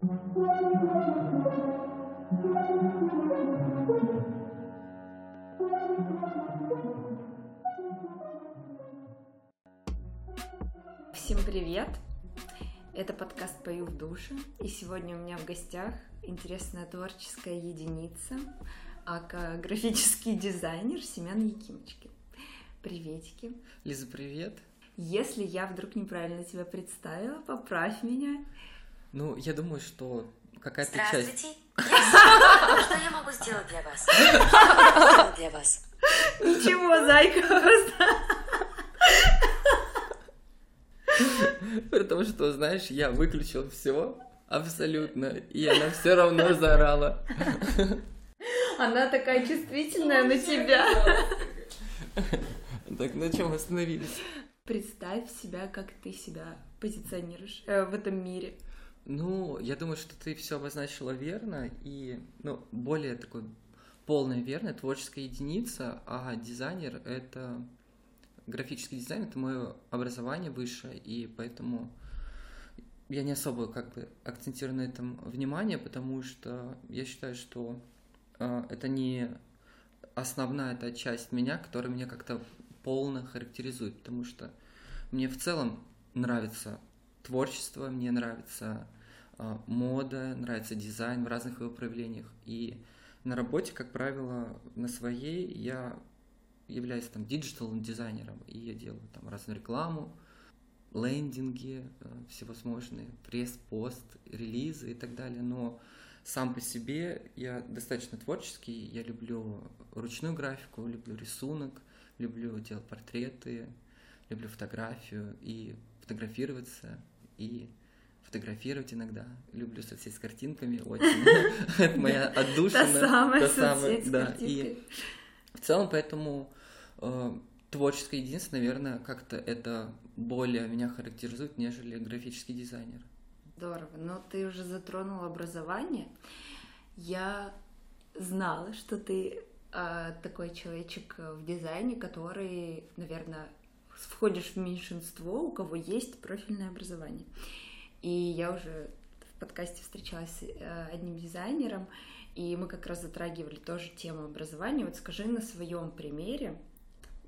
Всем привет! Это подкаст «Пою в душе», и сегодня у меня в гостях интересная творческая единица, ака графический дизайнер Семен Якимочкин. Приветики. Лиза, привет. Если я вдруг неправильно тебя представила, поправь меня. Ну, я думаю, что какая-то часть... Здравствуйте. Я Что я могу сделать для вас? Для вас. Ничего, зайка, просто. При том, что, знаешь, я выключил все абсолютно, и она все равно заорала. Она такая чувствительная на тебя. Так на чем остановились? Представь себя, как ты себя позиционируешь э, в этом мире. Ну, я думаю, что ты все обозначила верно, и, ну, более такой полная верно, творческая единица, а дизайнер — это... Графический дизайн — это мое образование высшее, и поэтому я не особо как бы акцентирую на этом внимание, потому что я считаю, что э, это не основная эта часть меня, которая меня как-то полно характеризует, потому что мне в целом нравится творчество, мне нравится мода, нравится дизайн в разных его проявлениях. И на работе, как правило, на своей я являюсь там digital дизайнером, и я делаю там разную рекламу, лендинги э, всевозможные, пресс-пост, релизы и так далее, но сам по себе я достаточно творческий, я люблю ручную графику, люблю рисунок, люблю делать портреты, люблю фотографию и фотографироваться, и фотографировать иногда. Люблю соцсеть с картинками очень. Это моя отдушина. Та самая соцсеть с да. картинкой. И в целом поэтому э, творческое единство, наверное, как-то это более меня характеризует, нежели графический дизайнер. Здорово. Но ты уже затронул образование. Я знала, что ты а, такой человечек в дизайне, который, наверное, входишь в меньшинство, у кого есть профильное образование. И я уже в подкасте встречалась с э, одним дизайнером, и мы как раз затрагивали тоже тему образования. Вот скажи на своем примере,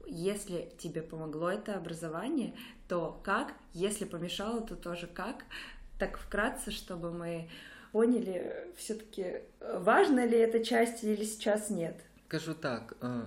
если тебе помогло это образование, то как? Если помешало, то тоже как? Так вкратце, чтобы мы поняли, все-таки важна ли эта часть или сейчас нет. Скажу так, э,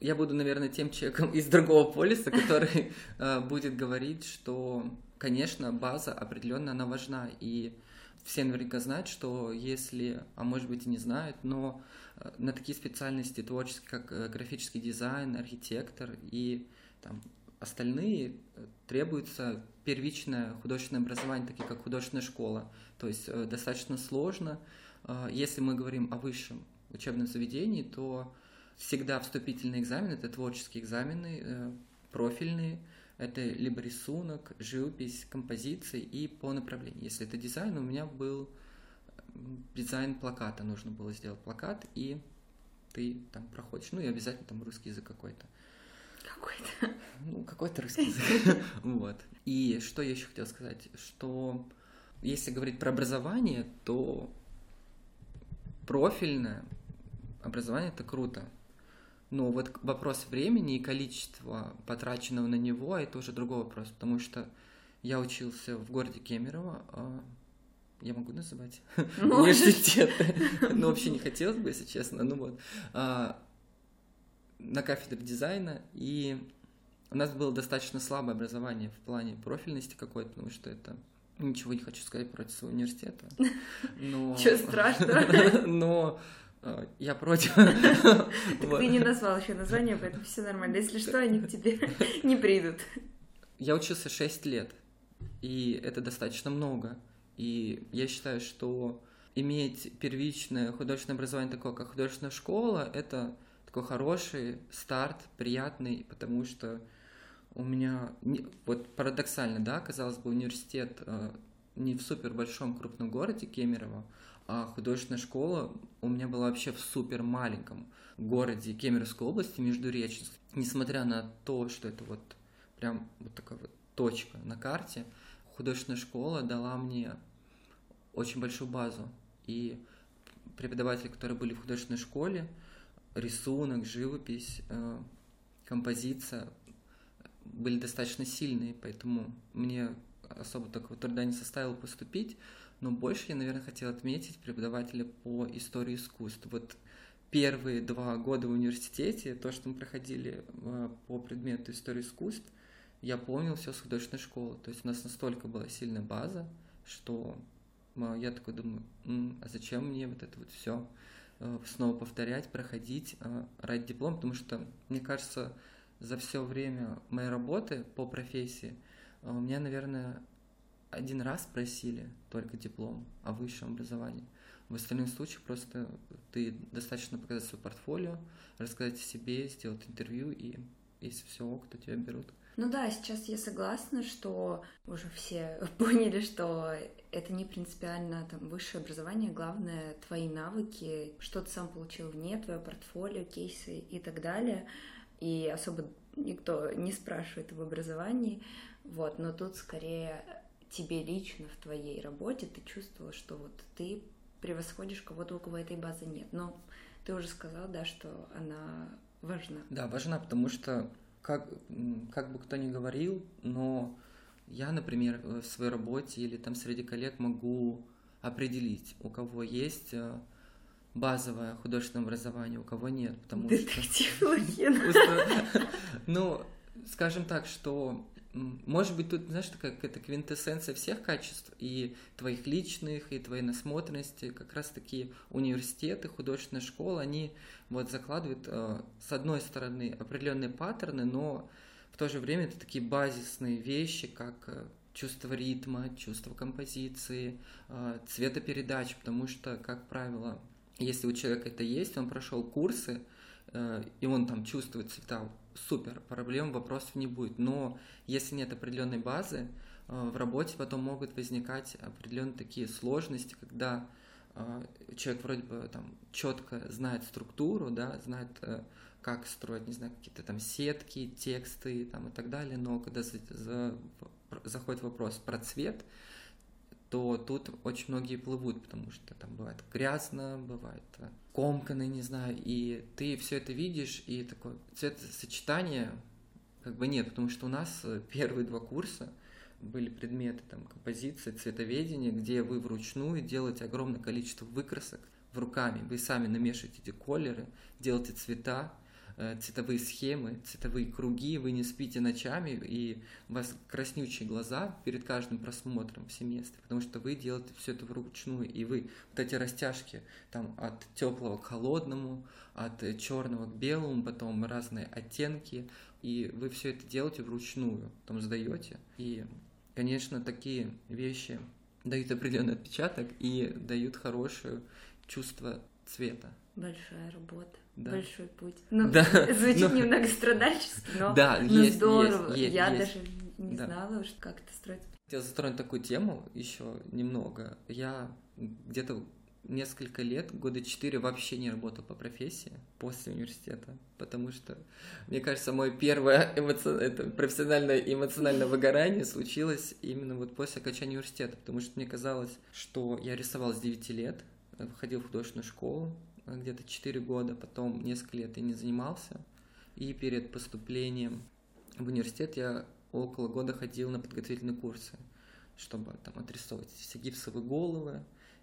я буду, наверное, тем человеком из другого полиса, который э, будет говорить, что, конечно, база определенно она важна, и все наверняка знают, что если, а может быть и не знают, но э, на такие специальности творческие, как э, графический дизайн, архитектор и там, остальные э, требуется первичное художественное образование, такие как художественная школа. То есть достаточно сложно. Если мы говорим о высшем учебном заведении, то всегда вступительные экзамены, это творческие экзамены, профильные, это либо рисунок, живопись, композиции и по направлению. Если это дизайн, у меня был м, дизайн плаката, нужно было сделать плакат, и ты там проходишь, ну и обязательно там русский язык какой-то. Какой-то. Ну, какой-то русский язык. Вот. И что я еще хотел сказать, что если говорить про образование, то профильное образование это круто. Но вот вопрос времени и количества потраченного на него это уже другой вопрос, потому что я учился в городе Кемерово, а, я могу называть Можешь. университеты, ну вообще не хотелось бы, если честно, ну вот, а, на кафедре дизайна, и у нас было достаточно слабое образование в плане профильности какой-то, потому что это ничего не хочу сказать против своего университета, но... Чё страшного? Но я против. Так ты не назвал еще название, поэтому все нормально. Если что, они к тебе не придут. Я учился 6 лет, и это достаточно много. И я считаю, что иметь первичное художественное образование такое, как художественная школа, это такой хороший старт, приятный, потому что у меня, вот парадоксально, да, казалось бы, университет э, не в супер большом крупном городе Кемерово, а художественная школа у меня была вообще в супер маленьком городе Кемеровской области, Междуреченск. Несмотря на то, что это вот прям вот такая вот точка на карте, художественная школа дала мне очень большую базу. И преподаватели, которые были в художественной школе, рисунок, живопись, э, композиция были достаточно сильные, поэтому мне особо такого труда не составило поступить, но больше я, наверное, хотел отметить преподавателя по истории искусств. Вот первые два года в университете, то, что мы проходили э, по предмету истории искусств, я помнил все с художественной школы. То есть у нас настолько была сильная база, что э, я такой думаю, а зачем мне вот это вот все э, снова повторять, проходить ради диплома, потому что, мне кажется, за все время моей работы по профессии меня, наверное, один раз просили только диплом о высшем образовании. В остальных случаях просто ты достаточно показать свое портфолио, рассказать о себе, сделать интервью, и если все ок, то тебя берут. Ну да, сейчас я согласна, что уже все поняли, что это не принципиально там высшее образование, главное твои навыки, что ты сам получил вне, твое портфолио, кейсы и так далее. И особо никто не спрашивает об образовании, вот, но тут скорее тебе лично в твоей работе ты чувствовала, что вот ты превосходишь кого-то, у кого этой базы нет. Но ты уже сказал, да, что она важна. Да, важна, потому что, как, как бы кто ни говорил, но я, например, в своей работе или там среди коллег могу определить, у кого есть э, базовое художественное образование, у кого нет, потому Детектив что... Ну, скажем так, что может быть, тут, знаешь, такая какая-то квинтэссенция всех качеств, и твоих личных, и твоей насмотренности, как раз таки университеты, художественная школа, они вот закладывают, э, с одной стороны, определенные паттерны, но в то же время это такие базисные вещи, как э, чувство ритма, чувство композиции, э, цветопередачи, потому что, как правило, если у человека это есть, он прошел курсы, и он там чувствует цвета супер, проблем, вопросов не будет. Но если нет определенной базы, э, в работе потом могут возникать определенные такие сложности, когда э, человек вроде бы там четко знает структуру, да, знает, э, как строить, не знаю, какие-то там сетки, тексты там, и так далее, но когда за, за, заходит вопрос про цвет, то тут очень многие плывут, потому что там бывает грязно, бывает комканы, не знаю, и ты все это видишь, и такое цветосочетание как бы нет, потому что у нас э, первые два курса были предметы там композиции, цветоведения, где вы вручную делаете огромное количество выкрасок в руками, вы сами намешиваете эти колеры, делаете цвета, цветовые схемы, цветовые круги, вы не спите ночами, и у вас краснючие глаза перед каждым просмотром в семестре, потому что вы делаете все это вручную, и вы вот эти растяжки там от теплого к холодному, от черного к белому, потом разные оттенки, и вы все это делаете вручную, потом сдаете. И, конечно, такие вещи дают определенный отпечаток и дают хорошее чувство цвета. Большая работа да. большой путь. Ну, да. звучит ну, немного страдальчески, но, да, но есть, здорово. Есть, есть, Я есть. даже не да. знала, что как это строить. Хотел затронуть такую тему еще немного. Я где-то несколько лет, года четыре вообще не работал по профессии после университета, потому что, мне кажется, мое первое эмоци... это профессиональное эмоциональное выгорание случилось именно вот после окончания университета, потому что мне казалось, что я рисовал с 9 лет, ходил в художественную школу, где-то 4 года, потом несколько лет я не занимался. И перед поступлением в университет я около года ходил на подготовительные курсы, чтобы там отрисовывать все гипсовые головы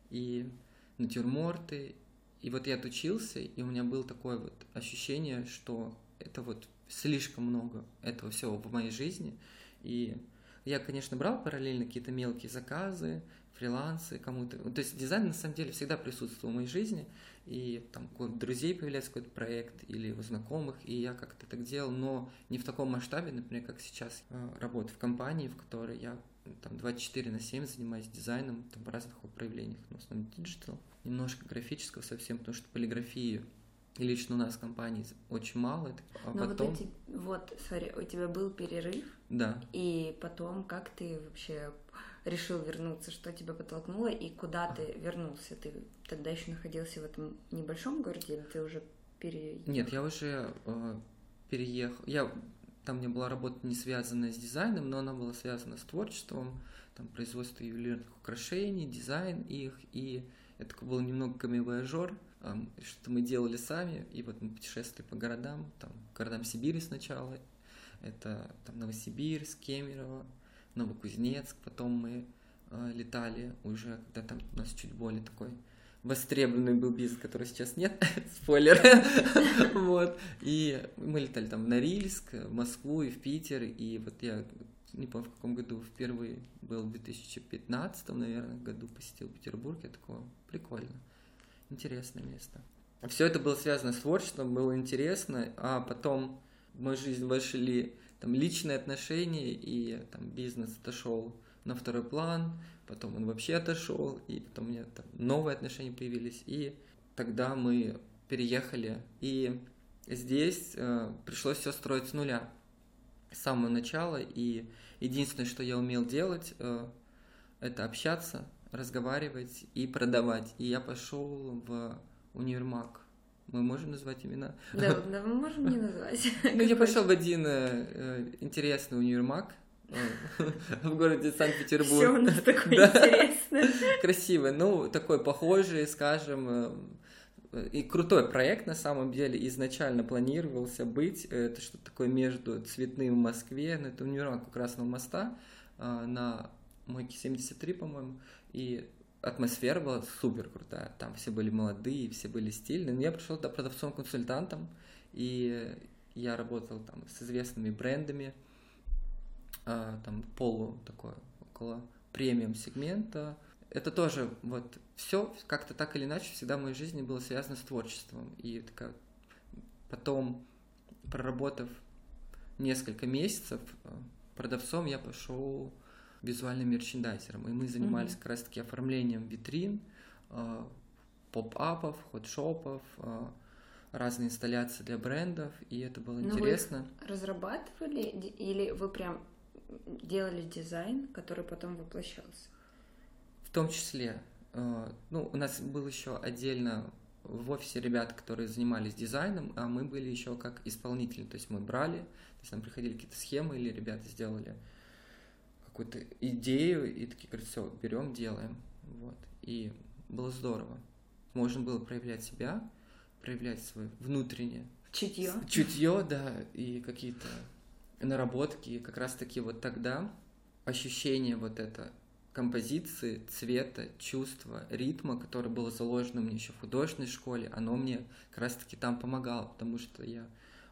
и натюрморты. И вот я отучился, и у меня было такое вот ощущение, что это вот слишком много этого всего в моей жизни. И я, конечно, брал параллельно какие-то мелкие заказы, фрилансы кому-то. То есть дизайн на самом деле всегда присутствовал в моей жизни, и там у друзей появляется какой-то проект или у знакомых, и я как-то так делал, но не в таком масштабе, например, как сейчас э, работаю в компании, в которой я там 24 на 7 занимаюсь дизайном там, в разных его проявлениях, но в основном digital, немножко графического совсем, потому что полиграфии лично у нас в компании очень мало. А Но потом... вот, эти, вот, смотри, у тебя был перерыв. Да. И потом, как ты вообще решил вернуться, что тебя подтолкнуло и куда ты вернулся? Ты тогда еще находился в этом небольшом городе или ты уже переехал? Нет, я уже э, переехал. Я там у меня была работа не связанная с дизайном, но она была связана с творчеством, там производство ювелирных украшений, дизайн их, и это был немного камевояжер, что-то мы делали сами, и вот мы путешествовали по городам, там, городам Сибири сначала, это там Новосибирск, Кемерово, Новокузнецк, потом мы э, летали уже, когда там у нас чуть более такой востребованный был бизнес, который сейчас нет, спойлер, вот, и мы летали там в Норильск, в Москву и в Питер, и вот я не помню в каком году впервые был, в 2015, наверное, году посетил Петербург, я такого, прикольно, интересное место. Все это было связано с творчеством, было интересно, а потом мою жизнь вошли там личные отношения, и там бизнес отошел на второй план, потом он вообще отошел, и потом у меня там новые отношения появились, и тогда мы переехали, и здесь э, пришлось все строить с нуля, с самого начала, и единственное, что я умел делать, э, это общаться, разговаривать и продавать, и я пошел в универмаг, мы можем назвать имена? Да, да мы можем не назвать. Ну, я пошел в один э, э интересный универмаг э, в городе Санкт-Петербург. Все у нас такое интересное. Красивый, ну, такой похожий, скажем, и крутой проект на самом деле изначально планировался быть. Это что-то такое между цветным в Москве, на ну, это универмаг у Красного моста на Мойке 73, по-моему, и атмосфера была супер крутая. Там все были молодые, все были стильные. Но я пришел туда продавцом-консультантом, и я работал там с известными брендами, а, там полу такое, около премиум сегмента. Это тоже вот все как-то так или иначе всегда в моей жизни было связано с творчеством. И такая, потом, проработав несколько месяцев а, продавцом, я пошел визуальным мерчендайзером, и мы занимались mm-hmm. как раз-таки оформлением витрин, э, поп-апов, хот-шопов, э, разные инсталляции для брендов, и это было Но интересно. Вы разрабатывали или вы прям делали дизайн, который потом воплощался? В том числе. Э, ну, у нас был еще отдельно в офисе ребята, которые занимались дизайном, а мы были еще как исполнители. То есть мы брали, то есть нам приходили какие-то схемы, или ребята сделали какую-то идею и такие говорят, все, берем, делаем. Вот. И было здорово. Можно было проявлять себя, проявлять свое внутреннее чутье. Чутье, да, и какие-то наработки. И как раз таки вот тогда ощущение вот это композиции, цвета, чувства, ритма, которое было заложено мне еще в художественной школе, оно мне как раз таки там помогало, потому что я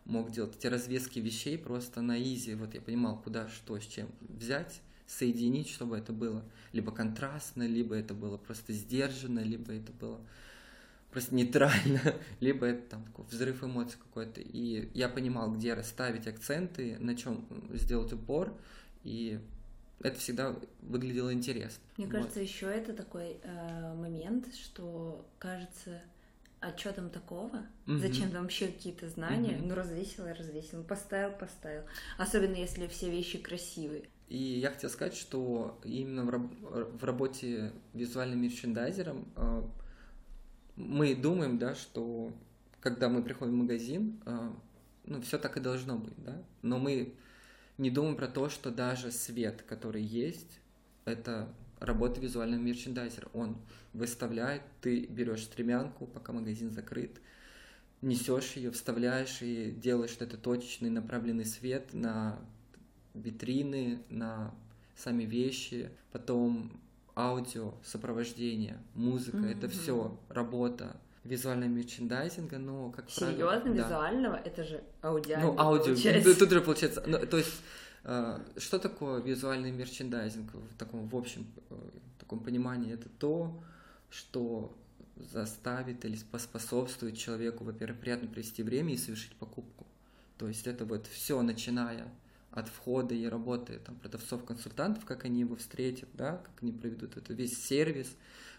мог делать эти развески вещей просто на изи. Вот я понимал, куда, что, с чем взять, соединить, чтобы это было либо контрастно, либо это было просто сдержанно, либо это было просто нейтрально, либо это там такой взрыв эмоций какой-то. И я понимал, где расставить акценты, на чем сделать упор, и это всегда выглядело интересно. Мне вот. кажется, еще это такой э, момент, что кажется, а что там такого? Mm-hmm. Зачем там вообще какие-то знания? Mm-hmm. Ну, развесил и развесил. Поставил, поставил. Особенно если все вещи красивые. И я хотел сказать, что именно в, раб- в работе визуальным мерчендайзером э, мы думаем, да, что когда мы приходим в магазин, э, ну, все так и должно быть, да, но мы не думаем про то, что даже свет, который есть, это работа визуального мерчендайзера. Он выставляет, ты берешь стремянку, пока магазин закрыт, несешь ее, вставляешь и делаешь этот точечный направленный свет на витрины, на сами вещи, потом аудио, сопровождение, музыка, mm-hmm. это все работа визуального мерчендайзинга, но как Серьезно, правило... визуального? Да. Это же аудио. Ну, аудио, получается. тут же получается. Ну, то есть, э, что такое визуальный мерчендайзинг в таком, в общем, э, таком понимании? Это то, что заставит или поспособствует человеку, во-первых, приятно провести время и совершить покупку. То есть это вот все, начиная от входа и работы там, продавцов-консультантов, как они его встретят, да, как они проведут это, весь сервис,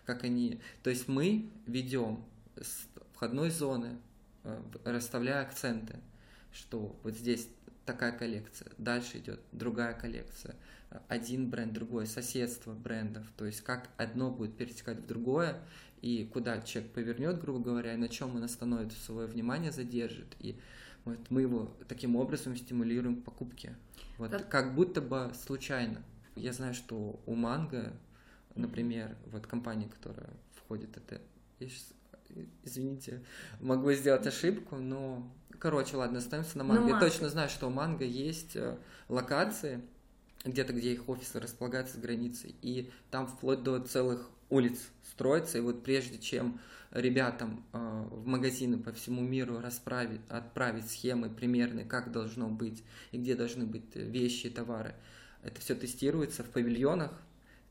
как они... То есть мы ведем с входной зоны, э, расставляя акценты, что вот здесь такая коллекция, дальше идет другая коллекция, один бренд, другой, соседство брендов, то есть как одно будет перетекать в другое, и куда человек повернет, грубо говоря, и на чем он остановит свое внимание, задержит. И Вот мы его таким образом стимулируем к покупке. Вот Как- как будто бы случайно. Я знаю, что у Манго, например, вот компания, которая входит это, я щас, э, извините, могу сделать ошибку, но, короче, ладно, оставимся на Ну, Манго. Я Манго. точно знаю, что у Манго есть э, локации, где-то, где их офисы располагаются с границей, и там вплоть до целых улиц строится, и вот прежде чем ребятам э, в магазины по всему миру расправить, отправить схемы примерные, как должно быть и где должны быть вещи и товары, это все тестируется в павильонах,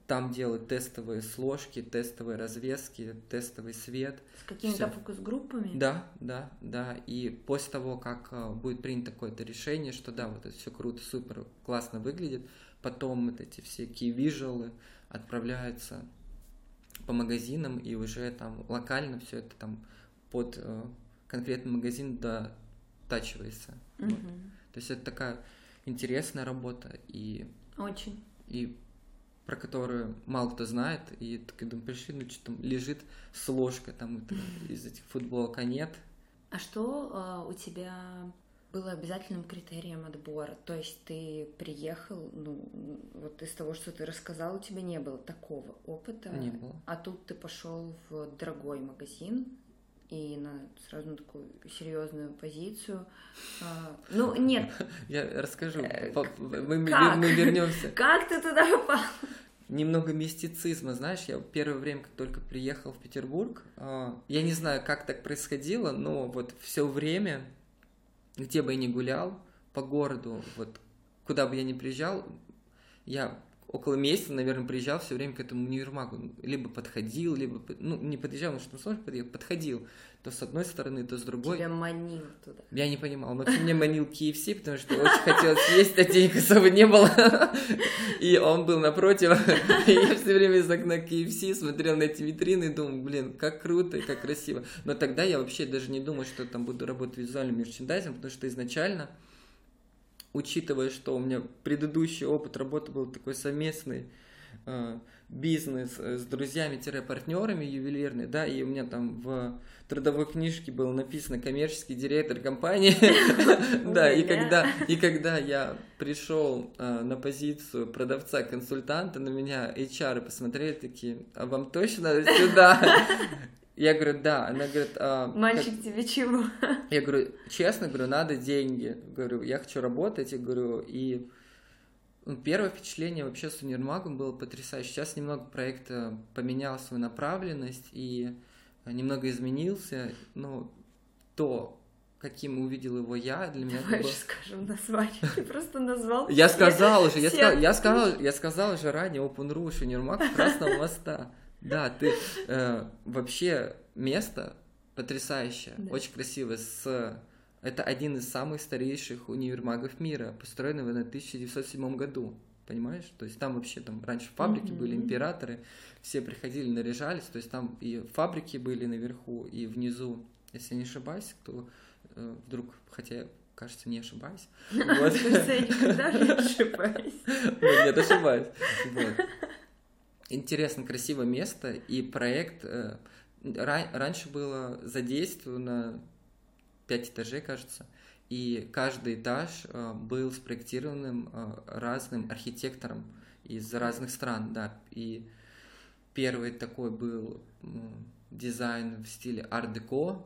там делают тестовые сложки, тестовые развески, тестовый свет. С какими-то фокус-группами? Да, да, да. И после того, как э, будет принято какое-то решение, что да, вот это все круто, супер, классно выглядит, потом вот эти все key отправляются по магазинам, и уже там локально все это там под э, конкретный магазин дотачивается. Вот. Мгм. То есть это такая интересная работа, и, Очень. и про которую мало кто знает, и думаю, пришли, ну что там лежит с ложкой там это, из этих футболок, а нет. А что а, у тебя было обязательным критерием отбора? То есть ты приехал, ну, вот из того, что ты рассказал, у тебя не было такого опыта. Не было. А тут ты пошел в дорогой магазин и на сразу на такую серьезную позицию. А, ну, нет, Я расскажу. Э, мы, как? мы вернемся. как ты туда попал? Немного мистицизма, знаешь, я первое время, как только приехал в Петербург, а, я не знаю, как так происходило, но вот все время, где бы я ни гулял, по городу, вот куда бы я ни приезжал, я около месяца, наверное, приезжал все время к этому универмагу. Либо подходил, либо, ну, не подъезжал, потому что сложно подъехать, подходил. То с одной стороны, то с другой. Тебя манил туда. Я не понимал. Он вообще мне манил KFC, потому что очень хотелось есть, а денег особо не было. И он был напротив. И я все время из окна KFC смотрел на эти витрины и думал, блин, как круто и как красиво. Но тогда я вообще даже не думал, что там буду работать визуальным мерчендайзом, потому что изначально, учитывая, что у меня предыдущий опыт работы был такой совместный, э, бизнес э, с друзьями-партнерами ювелирный, да, и у меня там в трудовой книжке было написано коммерческий директор компании, да, и когда, и когда я пришел э, на позицию продавца-консультанта, на меня HR посмотрели такие, а вам точно сюда? Я говорю, да. Она говорит, а, как- Мальчик, тебе чего? я говорю, честно, говорю, надо деньги. Говорю, я хочу работать, я говорю, и ну, первое впечатление вообще с универмагом было потрясающе. Сейчас немного проект поменял свою направленность и э, немного изменился, но то, каким увидел его я, для меня это Давай было... же скажем название. Ты просто назвал Я сказал уже, я сказал, я сказал, я сказал уже ранее Open Rush, универмаг Красного моста. Да, ты э, вообще место потрясающее, Да. очень красивое. С это один из самых старейших универмагов мира, построенного на 1907 году. Понимаешь? То есть там вообще там раньше фабрики были, Мгм. императоры, все приходили, наряжались, то есть там и фабрики были наверху, и внизу, если не ошибаюсь, кто э, вдруг, хотя кажется, не ошибаюсь. Вот. Я никогда не ошибаюсь. Нет, ошибаюсь. Интересно, красивое место, и проект э, ра- раньше было задействовано 5 этажей, кажется, и каждый этаж э, был спроектированным э, разным архитектором из разных стран, да, и первый такой был дизайн в стиле арт-деко,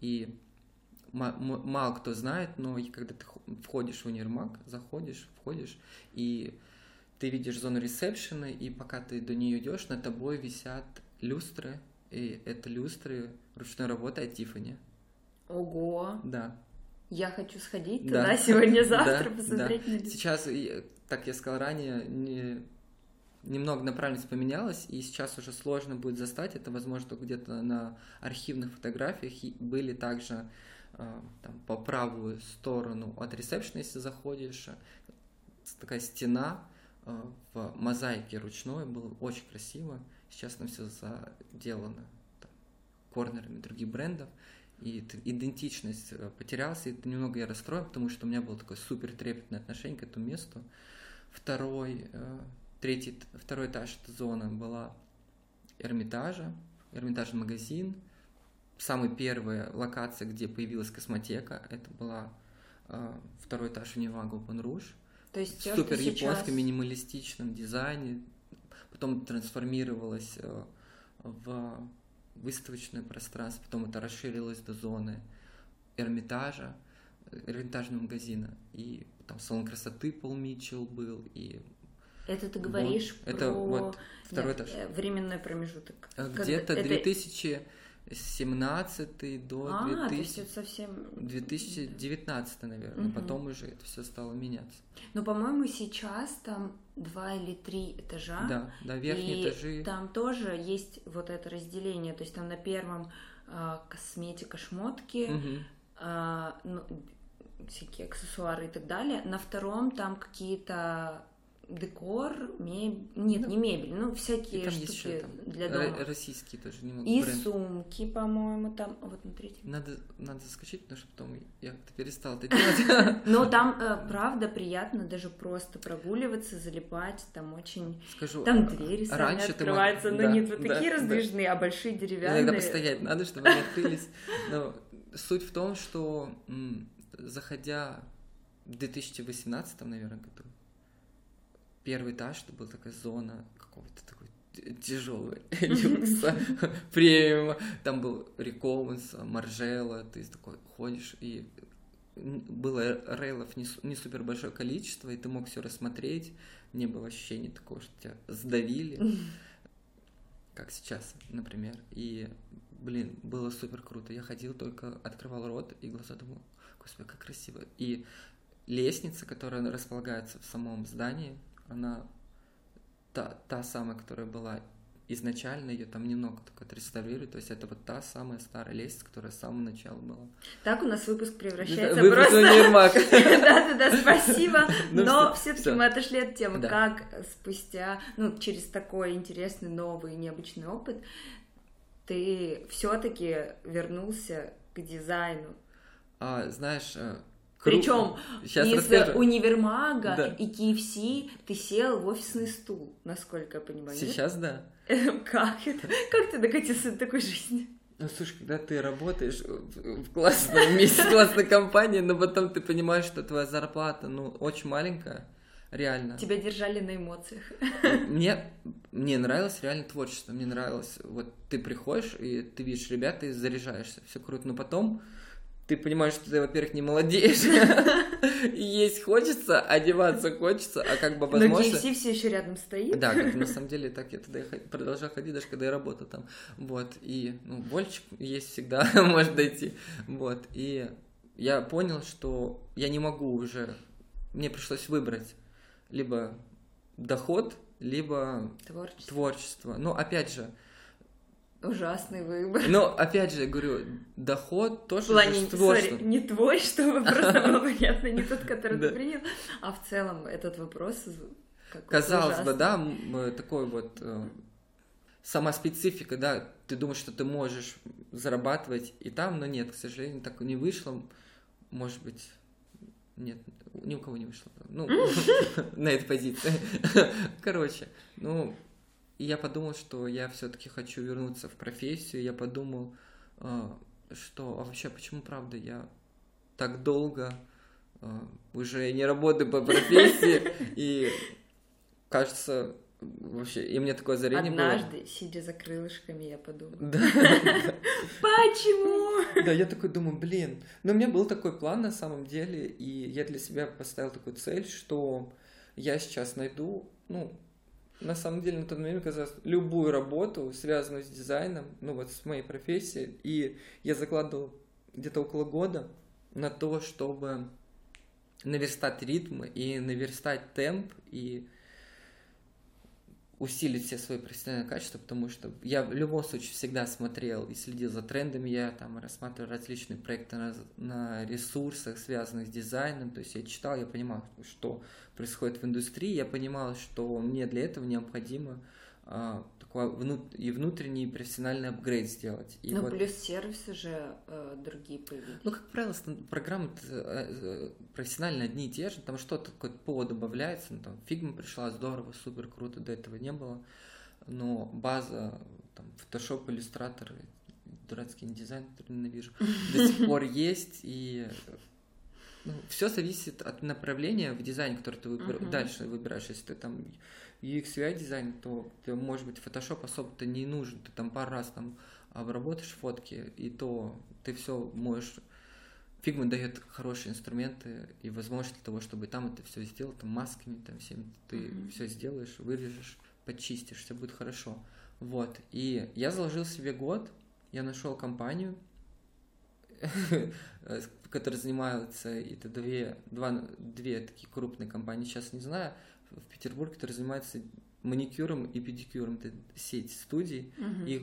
и мало кто знает, но когда ты хо- входишь в универмаг, заходишь, входишь, и ты видишь зону ресепшена, и пока ты до нее идешь, на тобой висят люстры, и это люстры ручной работы от Тиффани. Ого, Да. я хочу сходить Да. туда сегодня-завтра, посмотреть на лицо. Сейчас, и, как я сказал ранее, не- немного направленность поменялась, и сейчас уже сложно будет застать. Это, возможно, где-то на архивных фотографиях были также э, там, по правую сторону от ресепшена, если заходишь, э, такая стена в мозаике ручной, было очень красиво. Сейчас там все заделано там, корнерами других брендов. И идентичность э, потерялась, и это немного я расстроен, потому что у меня было такое супер трепетное отношение к этому месту. Второй, э, третий, второй этаж эта зона была Эрмитажа, Эрмитажный магазин. Самая первая локация, где появилась космотека, это была второй этаж Универмага Open Rouge. То есть в всё, супер что сейчас- японском минималистичном дизайне. Потом трансформировалось э, в выставочное пространство, потом это расширилось до зоны Эрмитажа, э, Эрмитажного магазина. И там салон красоты Пол Митчелл был, и Это ты вот. говоришь это про... вот второй Нет, этаж. э, Временной промежуток. Где-то это- 2017 до А, то есть 2000 совсем... 2019, наверное. Мгм. Потом уже это все стало меняться. Ну, по-моему, сейчас там два или три этажа. Да, да, верхние и этажи. там тоже есть вот это разделение. То есть там на первом а, косметика, шмотки, Мгм. а, ну, всякие аксессуары и так далее. На втором там какие-то декор, мебель, нет, Да. не мебель, ну И всякие там есть штуки еще там для ро- дома. российские тоже не могу. И бренд. сумки, по-моему, там. Вот третьем. Надо, надо заскочить, потому что потом я перестал это делать. Но там, э, правда, приятно даже просто прогуливаться, залипать. Там очень... Скажу, Там двери сами открываются, но нет, вот такие раздвижные, а большие деревянные. Иногда постоять надо, чтобы они открылись. Но суть в том, что заходя в 2018, наверное, году, первый этаж, это была такая зона какого-то такой тяжелого люкса, премиума. Там был Рикоунс, Маржела, ты такой ходишь, и было рейлов не, не супер большое количество, и ты мог все рассмотреть. Не было ощущения такого, что тебя сдавили как сейчас, например. И, блин, было супер круто. Я ходил, только открывал рот и глаза думал, господи, как красиво. И лестница, которая располагается в самом здании, она та, та самая, которая была изначально, ее там немного только отреставрировали, то есть это вот та самая старая лестница, которая с самого начала была. Так у нас выпуск превращается Выпуск просто... Да-да-да, спасибо. Ну Но всё, все-таки всё. мы отошли от темы. Как спустя, ну, через такой интересный, новый, необычный опыт, ты все-таки вернулся к дизайну. А, знаешь, Причем Сейчас из расскажу. универмага Да. и KFC ты сел в офисный стул, насколько я понимаю. нет? Сейчас да. Как это? Как ты докатился до такой жизни? Ну, слушай, когда ты работаешь в в классном месте, в классной компании, но потом ты понимаешь, что твоя зарплата, ну, очень маленькая, реально. Тебя держали на эмоциях. Мне, мне нравилось реально творчество, мне нравилось, вот ты приходишь, и ты видишь ребят, и заряжаешься, все круто, но потом ты понимаешь, что ты, во-первых, не молодеешь, есть хочется, одеваться хочется, а как бы Но возможно... KFC все еще рядом стоит. Да, как на самом деле так я ход- продолжал ходить, даже когда я работал там. Вот, и, ну, больше есть всегда, может дойти. Вот, и я понял, что я не могу уже, мне пришлось выбрать либо доход, либо Творчество. творчество. Но опять же, Ужасный выбор. но опять же, я говорю, доход тоже плане, творчество. не твой, чтобы просто было понятно, не тот, который ты принял, а в целом этот вопрос Казалось бы, да, э, такой вот э, сама специфика, да, ты думаешь, что ты можешь зарабатывать и там, но нет, к сожалению, так не вышло. Может быть, нет, ни у кого не вышло. Ну, на этой позиции. Короче, ну, и я подумал, что я все-таки хочу вернуться в профессию. Я подумал, э, что а вообще, почему правда я так долго э, уже не работаю по профессии и кажется вообще и мне такое озарение было. Однажды, сидя за крылышками, я подумала, Да, почему? да, я такой думаю, блин. Но у меня был такой план на самом деле, и я для себя поставил такую цель, что я сейчас найду, ну, на самом деле на тот момент казалось, любую работу, связанную с дизайном, ну вот с моей профессией, и я закладывал где-то около года на то, чтобы наверстать ритм и наверстать темп и усилить все свои профессиональные качества, потому что я в любом случае всегда смотрел и следил за трендами, я там рассматривал различные проекты на, на ресурсах, связанных с дизайном, то есть я читал, я понимал, что происходит в индустрии, я понимал, что мне для этого необходимо а, такой внут- и внутренний профессиональный апгрейд сделать. И Ну, вот- плюс сервисы же э, другие появились. ну, как правило, программы э, э, профессионально одни и те же, там что-то, какой-то повод добавляется, ну, там, Figma пришла, здорово, супер, круто, до этого не было, но база, там, Photoshop, Illustrator, дурацкий InDesign, который ненавижу, до сих пор есть, и Ну, все зависит от направления в дизайне, который ты выбер... Мгм. дальше выбираешь. Если ты там UX, UI дизайн, то ты, может быть, Photoshop особо-то не нужен. Ты там пару раз там обработаешь фотки, и то ты все можешь... Фигма дает хорошие инструменты и возможность для того, чтобы там это все сделать, там масками, там всем ты Мгм. все сделаешь, вырежешь, почистишь, все будет хорошо. Вот. И я заложил себе год, я нашел компанию, которые занимаются, это две, два, две такие крупные компании, сейчас не знаю, в Петербурге, которые занимаются маникюром и педикюром. Это сеть студий. Мгм. Их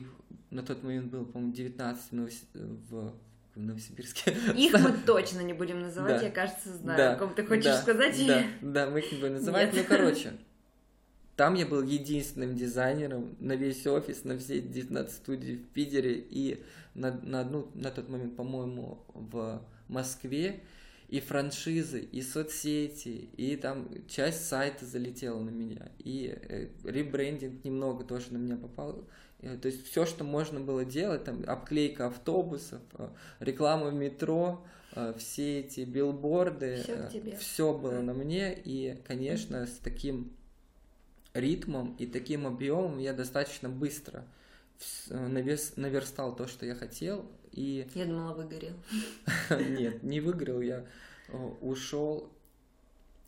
на тот момент было, по-моему, 19 в, Новос- в в Новосибирске. Их мы точно не будем называть, Да. я, кажется, знаю, Да, о ком ты хочешь да, сказать. Да, да, мы их не будем называть. Нет. Ну, короче, там я был единственным дизайнером на весь офис, на все 19 студий в Питере и на, на одну, на тот момент, по-моему, в Москве. И франшизы, и соцсети, и там часть сайта залетела на меня, и э, ребрендинг немного тоже на меня попал. Э, То есть все, что можно было делать, там обклейка автобусов, э, реклама в метро, все эти билборды, тебе. все было на мне, и, конечно, с таким ритмом и таким объемом я достаточно быстро наверстал то, что я хотел, и Я думала, выгорел. нет, не выиграл, я э, ушел.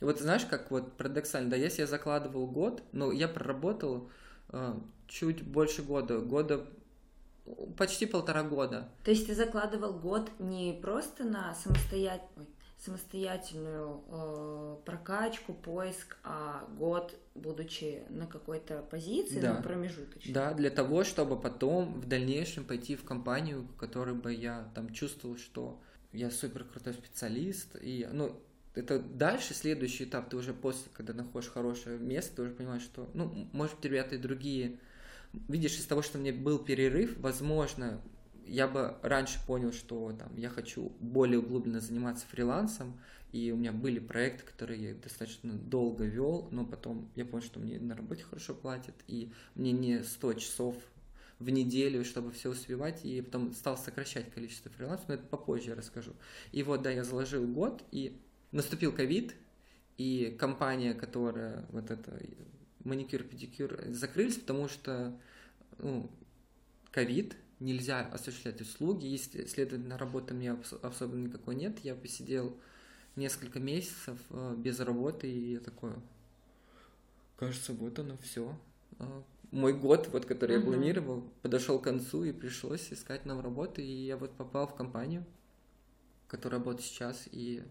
Вот знаешь, как вот парадоксально, да, если я закладывал год, но я проработал э, чуть больше года, года, почти полтора года. То есть ты закладывал год не просто на самостоят- ой, самостоятельную э, прокачку, поиск, а год, будучи на какой-то позиции, Да. ну, промежуточной. Да, для того, чтобы потом в дальнейшем пойти в компанию, в которой бы я там чувствовал, что я супер крутой специалист. И, ну, это дальше, следующий этап, ты уже после, когда находишь хорошее место, ты уже понимаешь, что, ну, может быть, ребята и другие. Видишь, из того, что у меня был перерыв, возможно, я бы раньше понял, что там я хочу более углубленно заниматься фрилансом, и у меня были проекты, которые я достаточно долго вел, но потом я понял, что мне на работе хорошо платят, и мне не 100 часов в неделю, чтобы все успевать, и потом стал сокращать количество фрилансов, но это попозже расскажу. И вот, да, я заложил год, и наступил ковид, и компания, которая вот это маникюр, педикюр закрылись, потому что ну, ковид, нельзя осуществлять услуги, если, следовательно, работы мне особо никакой нет, я посидел несколько месяцев э, без работы, и я такой, кажется, вот оно все. Мой год, вот, который я Мгм. планировал, подошел к концу, и пришлось искать нам работу, и я вот попал в компанию, в которой работаю сейчас, и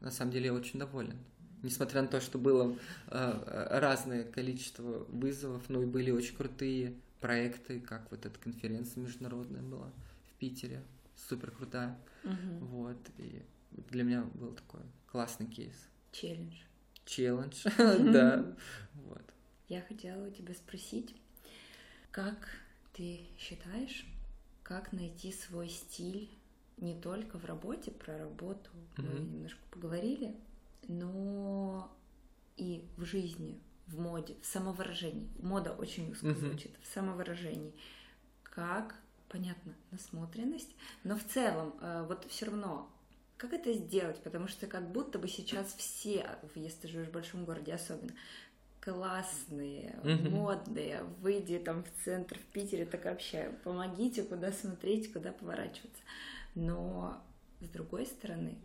на самом деле я очень доволен. Несмотря на то, что было э, разное количество вызовов, ну и были очень крутые проекты, как вот эта конференция международная была в Питере, супер крутая. Мгм. Вот, и для меня был такой классный кейс. Челлендж. Челлендж, да, вот. Я хотела у тебя спросить, как ты считаешь, как найти свой стиль не только в работе, про работу мы немножко поговорили, но и в жизни, в моде, в самовыражении. Мода очень узко звучит, в самовыражении. Как, понятно, насмотренность, но в целом, э, вот все равно, как это сделать? Потому что как будто бы сейчас все, если ты живешь в большом городе особенно, классные, модные, выйди там в центр в Питере, так общаю, помогите, куда смотреть, куда поворачиваться. Но с другой стороны,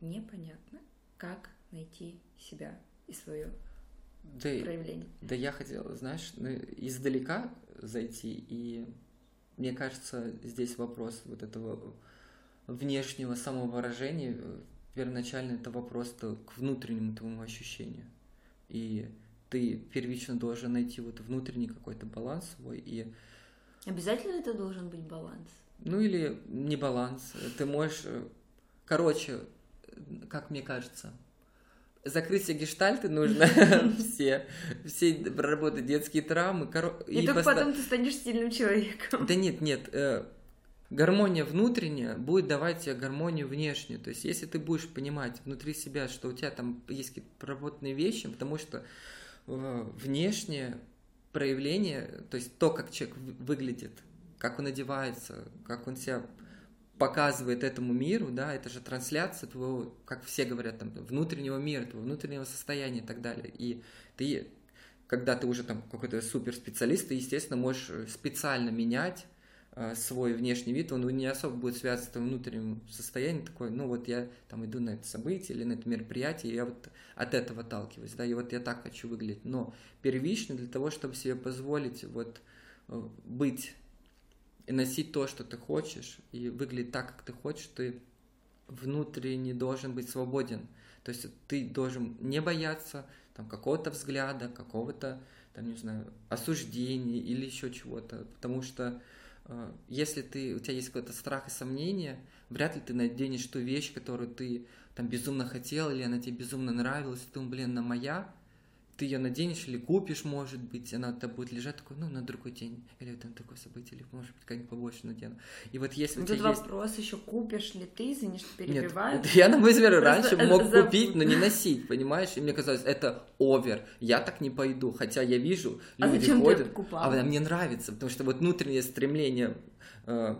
непонятно, как найти себя и свое Да, проявление. да я хотел, знаешь, ну, издалека зайти, и мне кажется, здесь вопрос вот этого внешнего самовыражения, первоначально это вопрос к внутреннему твоему ощущению. И ты первично должен найти вот внутренний какой-то баланс свой, и Обязательно это должен быть баланс. Ну или не баланс. Ты можешь... э, Короче, как мне кажется, закрыть все гештальты нужно все, все проработать детские травмы. коро- И, только поста- потом ты станешь стильным человеком. Да нет, нет. э, Гармония внутренняя будет давать тебе гармонию внешнюю. То есть, если ты будешь понимать внутри себя, что у тебя там есть какие-то проработанные вещи, потому что э, внешнее проявление, то есть то, как человек вы- выглядит, как он одевается, как он себя показывает этому миру, да, это же трансляция твоего, как все говорят, там, внутреннего мира, твоего внутреннего состояния и так далее. И ты, когда ты уже там какой-то суперспециалист, ты, естественно, можешь специально менять э, свой внешний вид, он не особо будет связан с твоим внутренним состоянием, такой, ну вот я там иду на это событие или на это мероприятие, и я вот от этого отталкиваюсь, да, и вот я так хочу выглядеть. Но первично для того, чтобы себе позволить вот э, быть и носить то, что ты хочешь, и выглядеть так, как ты хочешь, ты внутренне должен быть свободен. То есть ты должен не бояться там, какого-то взгляда, какого-то, там, не знаю, осуждения или еще чего-то. Потому что э, если ты, у тебя есть какой-то страх и сомнение, вряд ли ты наденешь ту вещь, которую ты там безумно хотел, или она тебе безумно нравилась, и ты, блин, она моя, ты ее наденешь или купишь, может быть, она у тебя будет лежать такой, ну, на другой день, или на такое событие, или, может быть, как-нибудь побольше надену. И вот если вот у тебя Тут есть... вопрос еще, купишь ли ты, извини, что перебиваю. Нет, я, на мой взгляд, раньше мог заб- купить, но не носить, понимаешь? И мне казалось, это овер, я так не пойду, хотя я вижу, А люди зачем ты ходят, покупал? а мне нравится, потому что вот внутреннее стремление э,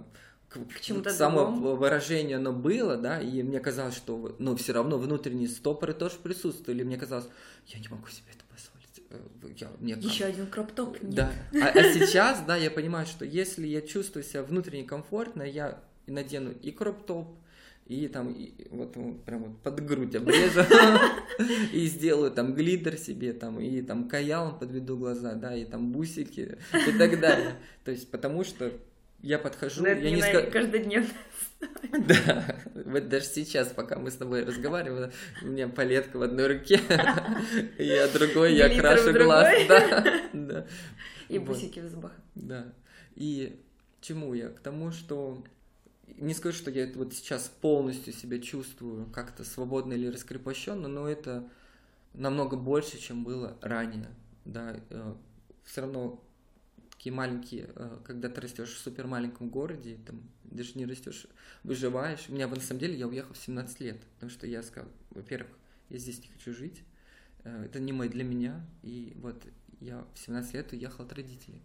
к, К чему-то самовыражению оно было, да, и мне казалось, что, но все равно внутренние стопоры тоже присутствовали, мне казалось, я не могу себе это позволить. Э, Я, мне Еще один кроп-топ. да. А, а сейчас, да, я понимаю, что если я чувствую себя внутренне комфортно, я надену и кроп-топ, и там и вот ну, прям вот под грудь обрежу, и сделаю там глиттер себе, там, и там каялом подведу глаза, да, и там бусики и так далее. То есть, потому что я подхожу, Но это я не не на ска- каждодневно. да, вот даже сейчас, пока мы с тобой разговариваем, у меня палетка в одной руке, а другой я крашу глаз. Да. И бусики в зубах. Да. И чему я? К тому, что не скажу, что я это вот сейчас полностью себя чувствую как-то свободно или раскрепощенно, но это намного больше, чем было ранее. Да, все равно такие маленькие, э, когда ты растешь в супер маленьком городе, там даже не растешь, выживаешь. У меня на самом деле я уехал в 17 лет, потому что я сказал, во-первых, я здесь не хочу жить, э, это не мой для меня, и вот я в 17 лет уехал от родителей.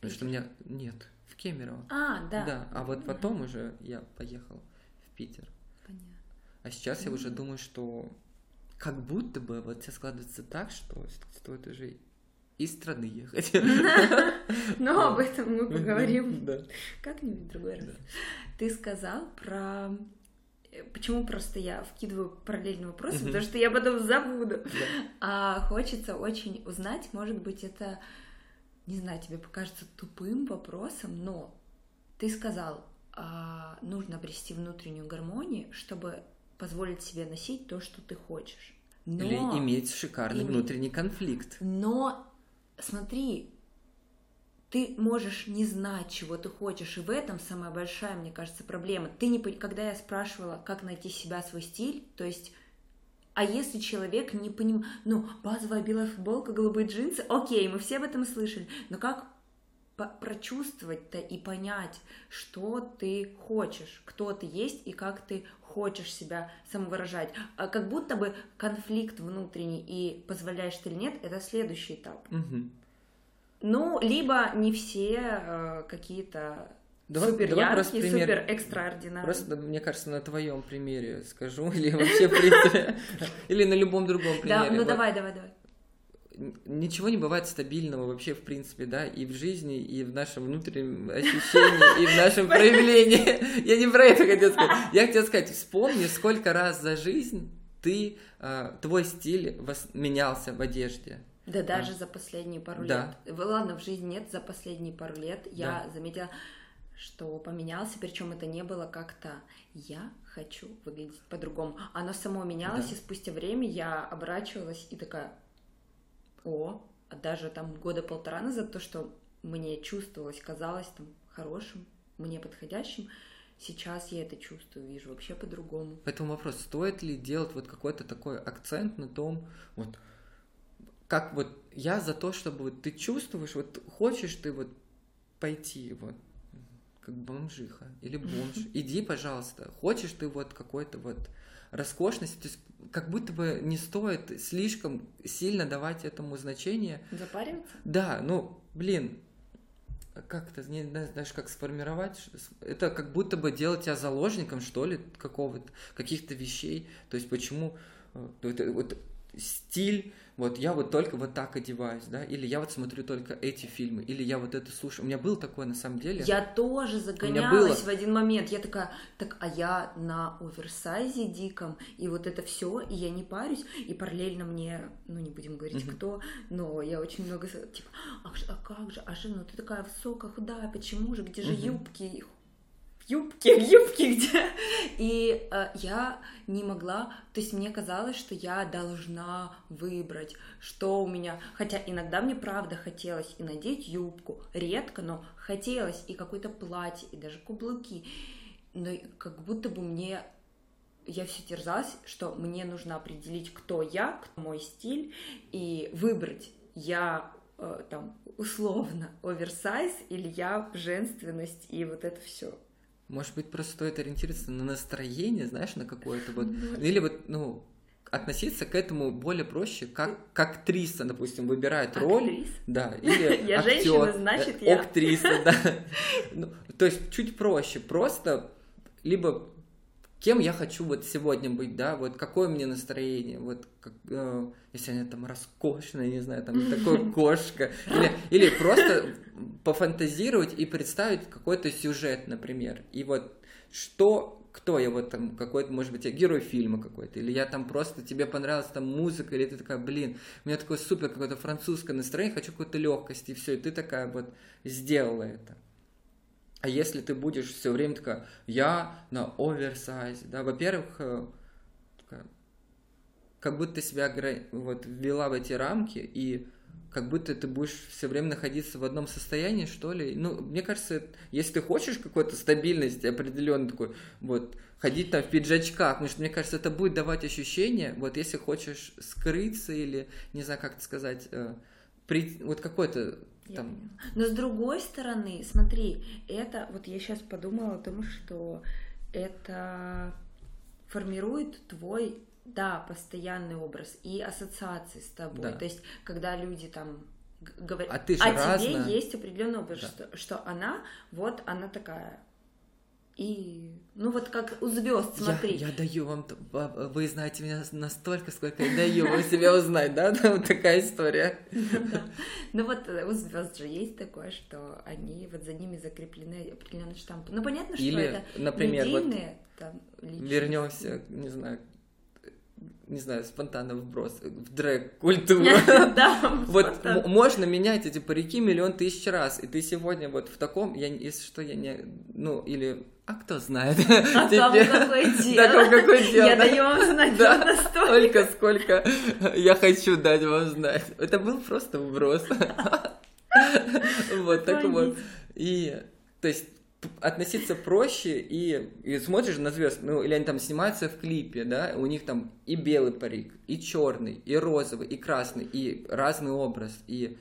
Потому что у меня нет, в Кемерово. А, да. Да, а вот потом уже я поехал в Питер. Понятно. А сейчас я уже думаю, что как будто бы вот все складывается так, что стоит уже из страны ехать. Но об этом мы поговорим как-нибудь в другой раз. Ты сказал про... э, Почему просто я вкидываю параллельные вопросы? Мгм. Потому что я потом забуду. А хочется очень узнать, может быть, это, не знаю, тебе покажется тупым вопросом, но ты сказал, а, нужно обрести внутреннюю гармонию, чтобы позволить себе носить то, что ты хочешь. Но, Или иметь шикарный Иметь. внутренний конфликт. но смотри, ты можешь не знать, чего ты хочешь, и в этом самая большая, мне кажется, проблема. Ты не, когда я спрашивала, как найти себя, свой стиль, то есть а если человек не понимает, ну, базовая белая футболка, голубые джинсы, окей, мы все об этом слышали, но как прочувствовать-то и понять, что ты хочешь, кто ты есть и как ты хочешь себя самовыражать. А как будто бы конфликт внутренний и позволяешь ты или нет, это следующий этап. Мгм. Ну, либо не все э, какие-то Давай- супер давай просто яркие, пример. супер экстраординарные. Просто, мне кажется, на твоем примере скажу, или вообще, в принципе, или на любом другом примере. Да, ну давай, давай, давай. Ничего не бывает стабильного вообще, в принципе, да, и в жизни, и в нашем внутреннем ощущении, и в нашем проявлении. Я не про это хотел сказать. Я хотел сказать, вспомни, сколько раз за жизнь ты, а, твой стиль менялся в одежде. Да даже за последние пару Да. лет. Ладно, в жизни нет, за последние пару лет я Да. заметила, что поменялся, причем это не было как-то «я хочу выглядеть по-другому». Оно само менялось, Да. и спустя время я оборачивалась и такая «о», а даже там года полтора назад то, что мне чувствовалось, казалось там хорошим, мне подходящим, сейчас я это чувствую, вижу вообще по-другому. Поэтому вопрос, стоит ли делать вот какой-то такой акцент на том, вот, как вот я за то, чтобы вот ты чувствуешь, вот хочешь ты вот пойти вот как бомжиха или бомж, иди, пожалуйста. Хочешь ты вот какой-то вот роскошности, то есть как будто бы не стоит слишком сильно давать этому значение, Запариваться? да, ну, блин, как-то, не знаешь, как сформировать, это как будто бы делать тебя заложником, что ли, какого-то, каких-то вещей, то есть почему, э, это, вот стиль, вот я вот только вот так одеваюсь, да, или я вот смотрю только эти фильмы, или я вот это слушаю. У меня было такое на самом деле. Я тоже загонялась в один момент. Я такая, так, а я на оверсайзе диком, и вот это все, и я не парюсь, и параллельно мне, ну не будем говорить mm-hmm. кто, но я очень много, типа, а, а как же, а же, ну ты такая высокая, худая, почему же, где же mm-hmm. юбки, юбки, юбки где. И э, я не могла, то есть мне казалось, что я должна выбрать, что у меня, хотя иногда мне правда хотелось и надеть юбку, редко, но хотелось и какое-то платье, и даже каблуки, но как будто бы мне я все терзалась, что мне нужно определить, кто я, кто мой стиль, и выбрать, я э, там условно оверсайз или я женственность и вот это все. Может быть, просто стоит ориентироваться на настроение, знаешь, на какое-то вот... Ну, или вот, ну, относиться к этому более проще, как, как актриса, допустим, выбирает роль. Актрис? Да, или Я актер, женщина, значит, я... Актриса, да. Ну, то есть чуть проще. Просто либо кем я хочу вот сегодня быть, да, вот какое мне настроение, вот как, э, если она там роскошная, не знаю, там такой кошка, или, или просто пофантазировать и представить какой-то сюжет, например, и вот что кто я вот там, какой-то, может быть, я герой фильма какой-то, или я там просто, тебе понравилась там музыка, или ты такая, блин, у меня такое супер какое-то французское настроение, хочу какой-то легкости, и все, и ты такая вот сделала это. А если ты будешь все время такая, я на оверсайзе, да, во-первых, э, как будто ты себя вот ввела в эти рамки, и как будто ты будешь все время находиться в одном состоянии, что ли. Ну, мне кажется, если ты хочешь какой-то стабильности определенной такой, вот, ходить там в пиджачках, потому что, мне кажется, это будет давать ощущение, вот, если хочешь скрыться или, не знаю, как это сказать, э, при, вот какой-то там... Но с другой стороны, смотри, это, вот я сейчас подумала о том, что это формирует твой, да, постоянный образ и ассоциации с тобой. Да. То есть, когда люди там говорят, а, ты же а тебе есть определенный образ, да. что, что она, вот она такая и, ну вот как у звезд, смотри. Я, я даю вам, вы знаете меня настолько, сколько я даю вам себя узнать, да? Вот такая история. Ну вот э, у звезд же есть такое, что они, вот за ними закреплены определенные штампы. Ну понятно, что это например, медийные, там, вернемся, не знаю, не знаю, спонтанно вброс в дрэк культуру. Да, Вот можно менять эти парики миллион тысяч раз, и ты сегодня вот в таком, я, если что, я не, ну, или а кто знает? А кому какое дело? Да, какое дело? Я даю вам знать да, столько, сколько я хочу дать вам знать. Это был просто вброс. Вот так вот. И, то есть, относиться проще и, и смотришь на звезд, ну, или они там снимаются в клипе, да, у них там и белый парик, и черный, и розовый, и красный, и разный образ, и,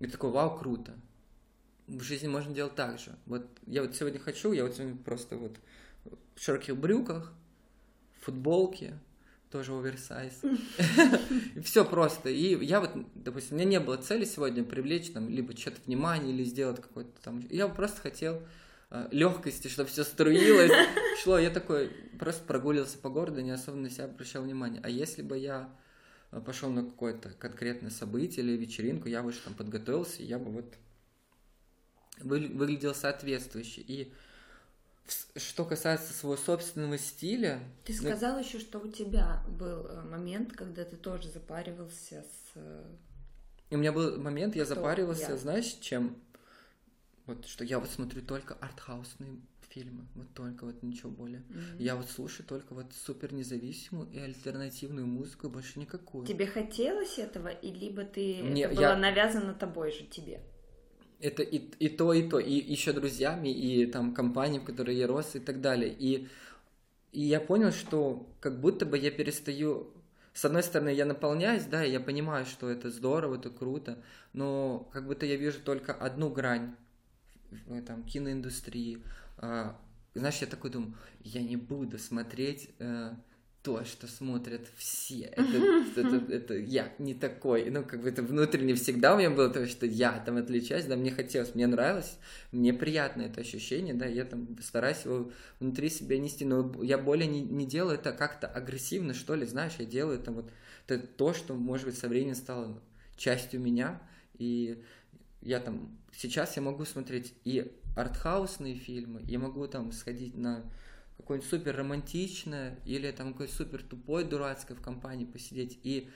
и такой, вау, круто в жизни можно делать так же. Вот я вот сегодня хочу, я вот сегодня просто вот в широких брюках, футболке, тоже оверсайз. И все просто. И я вот, допустим, у меня не было цели сегодня привлечь там либо что-то внимание или сделать какой-то там. Я просто хотел э, легкости, чтобы все струилось, шло. Я такой просто прогуливался по городу, не особо на себя обращал внимание. А если бы я э, пошел на какое-то конкретное событие или вечеринку, я бы уже там подготовился, я бы вот выглядел соответствующе. И что касается своего собственного стиля... Ты ну сказал ну... еще, что у тебя был э, момент, когда ты тоже запаривался с... И у меня был момент, я запаривался, я? знаешь, чем? Вот что я вот смотрю только артхаусные фильмы, вот только вот ничего более. Mm-hmm. Я вот слушаю только вот супер независимую и альтернативную музыку, больше никакую. Тебе хотелось этого, и либо ты Мне, это было я... навязано тобой же тебе? Это и, и то, и то, и еще друзьями, и там компании, в которой я рос, и так далее. И, и я понял, что как будто бы я перестаю... С одной стороны, я наполняюсь, да, и я понимаю, что это здорово, это круто, но как будто я вижу только одну грань там, киноиндустрии. А, знаешь, я такой думаю, я не буду смотреть... То, что смотрят все. Это, это, это я не такой. Ну, как бы это внутренне всегда у меня было то, что я там отличаюсь, да, мне хотелось, мне нравилось, мне приятно это ощущение, да, я там стараюсь его внутри себя нести, но я более не, не делаю это как-то агрессивно, что ли, знаешь, я делаю это вот это то, что, может быть, со временем стало частью меня, и я там, сейчас я могу смотреть и артхаусные фильмы, я могу там сходить на какое-нибудь супер романтичное или там какое-то супер тупое дурацкое в компании посидеть. И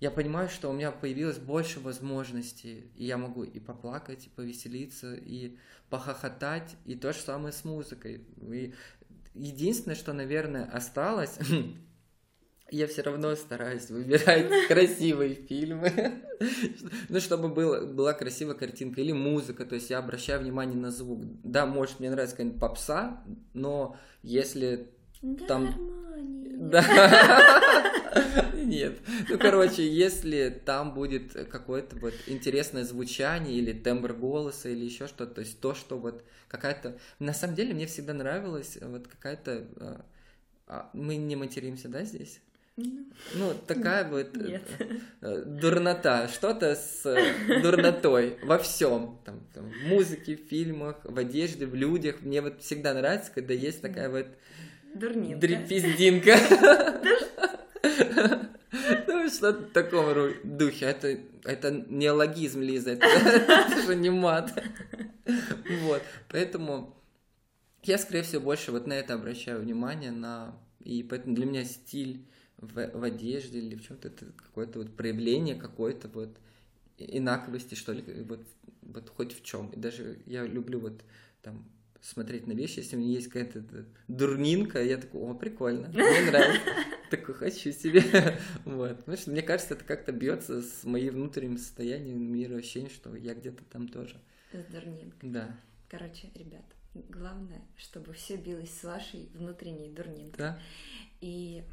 я понимаю, что у меня появилось больше возможностей, и я могу и поплакать, и повеселиться, и похохотать, и то же самое с музыкой. И единственное, что, наверное, осталось, я все равно стараюсь выбирать красивые фильмы, ну, чтобы было, была красивая картинка или музыка, то есть я обращаю внимание на звук. Да, может, мне нравится какая-нибудь попса, но если там... Да. Нет. Ну, короче, если там будет какое-то вот интересное звучание или тембр голоса или еще что-то, то есть то, что вот какая-то... На самом деле мне всегда нравилось вот какая-то... А, а, мы не материмся, да, здесь? Ну, такая вот э, Нет. Э, дурнота, что-то с э, дурнотой во всем, там, там, в музыке, в фильмах, в одежде, в людях. Мне вот всегда нравится, когда есть такая вот Дурнинка. дрепиздинка. Ну, что-то в таком духе. Это, это не логизм, Лиза, это, это же не мат. Вот, поэтому я, скорее всего, больше вот на это обращаю внимание, на... и поэтому для меня стиль в, в одежде или в чем-то, это какое-то вот проявление какой-то вот инаковости, что ли, вот, вот хоть в чем. И даже я люблю вот там смотреть на вещи, если у меня есть какая-то дурнинка, я такой, о, прикольно, мне нравится, такой хочу себе, вот, потому что мне кажется, это как-то бьется с моим внутренним состоянием, мира ощущение, что я где-то там тоже. С дурнинкой. Да. Короче, ребят, главное, чтобы все билось с вашей внутренней дурнинкой. Да. И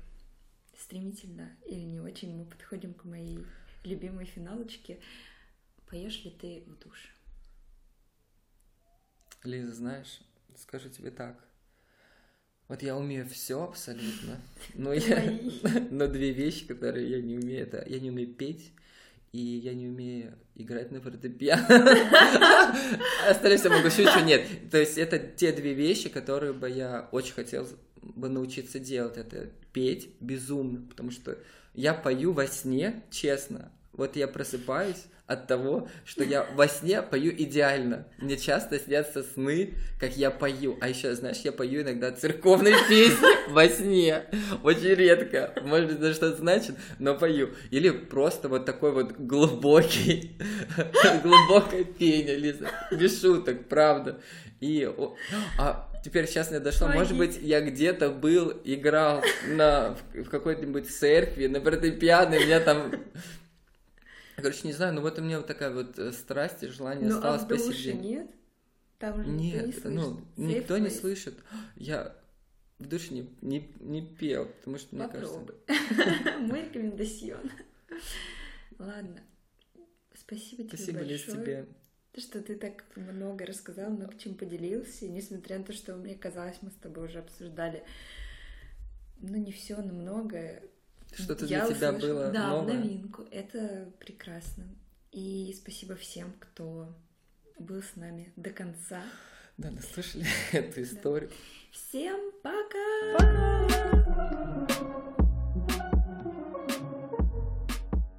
стремительно или не очень мы подходим к моей любимой финалочке. Поешь ли ты в душ? Лиза, знаешь, скажу тебе так. Вот я умею все абсолютно, но я, но две вещи, которые я не умею, это я не умею петь и я не умею играть на фортепиано. Остальное все могу шучу, нет. То есть это те две вещи, которые бы я очень хотел бы научиться делать. Это петь безумно, потому что я пою во сне, честно. Вот я просыпаюсь от того, что я во сне пою идеально. Мне часто снятся сны, как я пою. А еще, знаешь, я пою иногда церковные песни во сне. Очень редко. Может быть, это что-то значит, но пою. Или просто вот такой вот глубокий, глубокое пение, Лиза. Без шуток, правда. И... А теперь сейчас мне дошло, Ой, может быть, я где-то был, играл на, в какой-нибудь церкви, на и меня там Короче, не знаю, но вот у меня вот такая вот э, страсть и желание ну, осталось а в душе посидеть. нет? Там же нет, никто не ну, никто не слышит. Я в душе не, не, не пел, потому что, мне Попробуй. кажется... Мой рекомендацион. Ладно. Спасибо тебе Спасибо, большое. Тебе. То, что ты так много рассказал, много чем поделился. И несмотря на то, что мне казалось, мы с тобой уже обсуждали, ну, не все, но многое что-то для тебя услышала, было да, новое. новинку. Это прекрасно. И спасибо всем, кто был с нами до конца. Да, наслышали эту историю. Да. Всем пока! Пока!